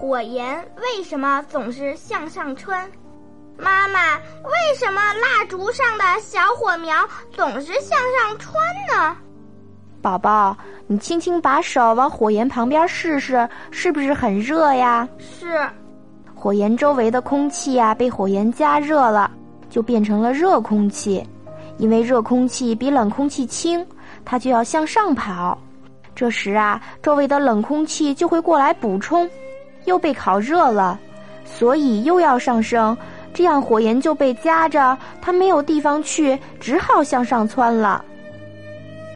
火焰为什么总是向上窜？妈妈，为什么蜡烛上的小火苗总是向上窜呢？宝宝，你轻轻把手往火焰旁边试试，是不是很热呀？是。火焰周围的空气呀，被火焰加热了，就变成了热空气。因为热空气比冷空气轻，它就要向上跑。这时啊，周围的冷空气就会过来补充，又被烤热了，所以又要上升。这样火焰就被夹着，它没有地方去，只好向上窜了。